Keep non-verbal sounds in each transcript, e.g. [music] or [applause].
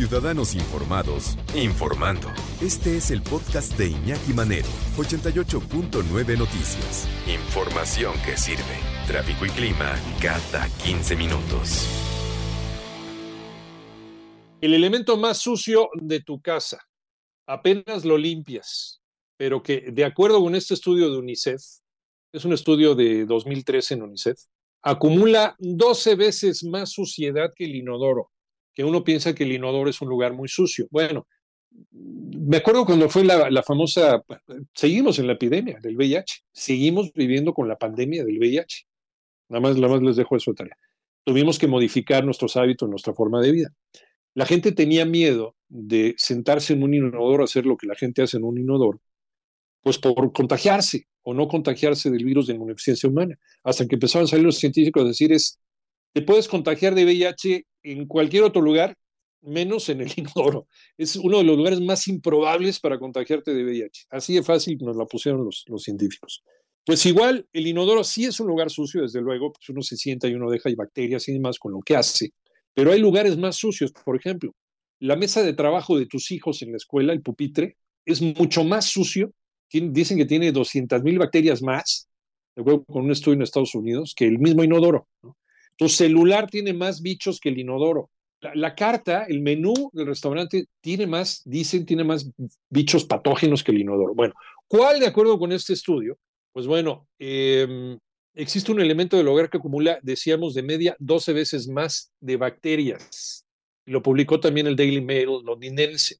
Ciudadanos informados, informando. Este es el podcast de Iñaki Manero, 88.9 Noticias. Información que sirve. Tráfico y clima cada 15 minutos. El elemento más sucio de tu casa, apenas lo limpias, pero que de acuerdo con este estudio de UNICEF, es un estudio de 2013 en UNICEF, acumula 12 veces más suciedad que el inodoro, que uno piensa que el inodoro es un lugar muy sucio. Bueno, me acuerdo cuando fue la, famosa, seguimos en la epidemia del VIH, seguimos viviendo con la pandemia del VIH. Nada más, nada más les dejo eso de tarea. Tuvimos que modificar nuestros hábitos, nuestra forma de vida. La gente tenía miedo de sentarse en un inodoro, hacer lo que la gente hace en un inodoro, pues por contagiarse o no contagiarse del virus de inmunodeficiencia humana. Hasta que empezaron a salir los científicos a decir es, te puedes contagiar de VIH en cualquier otro lugar, menos en el [laughs] inodoro. Es uno de los lugares más improbables para contagiarte de VIH. Así de fácil nos la pusieron los, científicos. Pues igual, el inodoro sí es un lugar sucio, desde luego, pues uno se sienta y uno deja y bacterias y demás con lo que hace, pero hay lugares más sucios, por ejemplo, la mesa de trabajo de tus hijos en la escuela, el pupitre, es mucho más sucio, dicen que tiene 200 mil bacterias más, de acuerdo con un estudio en Estados Unidos, que el mismo inodoro. ¿no? Tu celular tiene más bichos que el inodoro. La, carta, el menú del restaurante tiene más, dicen, tiene más bichos patógenos que el inodoro. Bueno, ¿cuál de acuerdo con este estudio? Pues bueno, eh, existe un elemento del hogar que acumula, decíamos, de media 12 veces más de bacterias. Lo publicó también el Daily Mail londinense.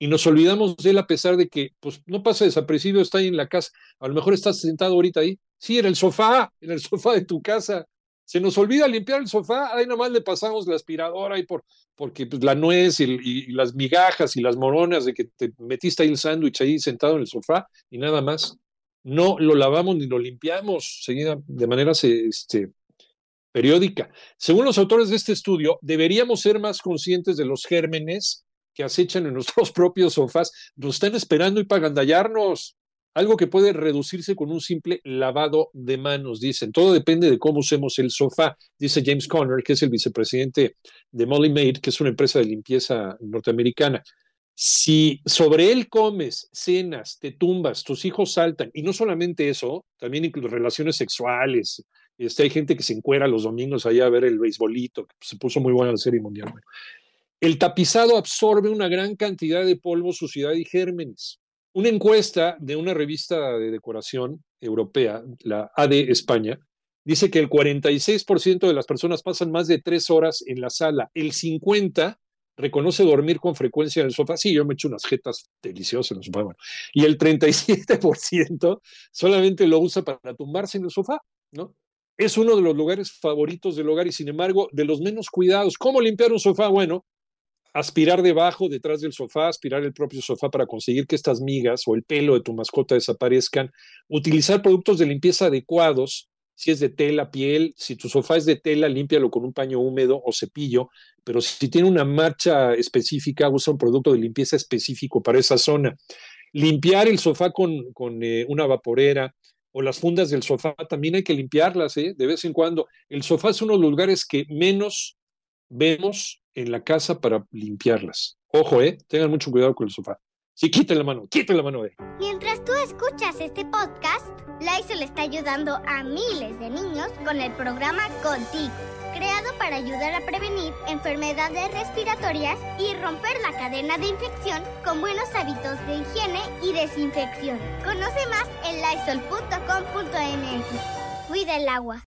Y nos olvidamos de él a pesar de que pues, no pasa desapercibido, está ahí en la casa. A lo mejor estás sentado ahorita ahí. Sí, en el sofá, en el sofá de tu casa. Se nos olvida limpiar el sofá, ahí nomás le pasamos la aspiradora y por, porque pues, la nuez y, las migajas y las moronas de que te metiste ahí el sándwich ahí sentado en el sofá y nada más. No lo lavamos ni lo limpiamos seguida, de manera este, periódica. Según los autores de este estudio, deberíamos ser más conscientes de los gérmenes que acechan en nuestros [laughs] propios sofás. Nos están esperando y para agandallarnos. Algo que puede reducirse con un simple lavado de manos, dicen. Todo depende de cómo usemos el sofá, dice James Conner, que es el vicepresidente de Molly Maid, que es una empresa de limpieza norteamericana. Si sobre él comes, cenas, te tumbas, tus hijos saltan, y no solamente eso, también incluso relaciones sexuales. Este, hay gente que se encuera los domingos allá a ver el beisbolito, que se puso muy buena la serie mundial. El tapizado absorbe una gran cantidad de polvo, suciedad y gérmenes. Una encuesta de una revista de decoración europea, la AD España, dice que el 46% de las personas pasan más de tres horas en la sala, el 50% reconoce dormir con frecuencia en el sofá. Sí, yo me echo unas jetas deliciosas en el sofá. Y el 37% solamente lo usa para tumbarse en el sofá, ¿no? Es uno de los lugares favoritos del hogar y, sin embargo, de los menos cuidados. ¿Cómo limpiar un sofá? Bueno, aspirar debajo, detrás del sofá, aspirar el propio sofá para conseguir que estas migas o el pelo de tu mascota desaparezcan, utilizar productos de limpieza adecuados, si es de tela, piel, si tu sofá es de tela, límpialo con un paño húmedo o cepillo, pero si tiene una marcha específica, usa un producto de limpieza específico para esa zona. Limpiar el sofá con, con eh, una vaporera o las fundas del sofá, también hay que limpiarlas ¿eh? de vez en cuando. El sofá es uno de los lugares que menos vemos en la casa para limpiarlas. Ojo, ¿eh? Tengan mucho cuidado con el sofá. Sí, quiten la mano, quiten la mano de. Mientras tú escuchas este podcast, Lysol está ayudando a miles de niños con el programa Contigo, creado para ayudar a prevenir enfermedades respiratorias y romper la cadena de infección con buenos hábitos de higiene y desinfección. Conoce más en lysol.com.mx. Cuida el agua.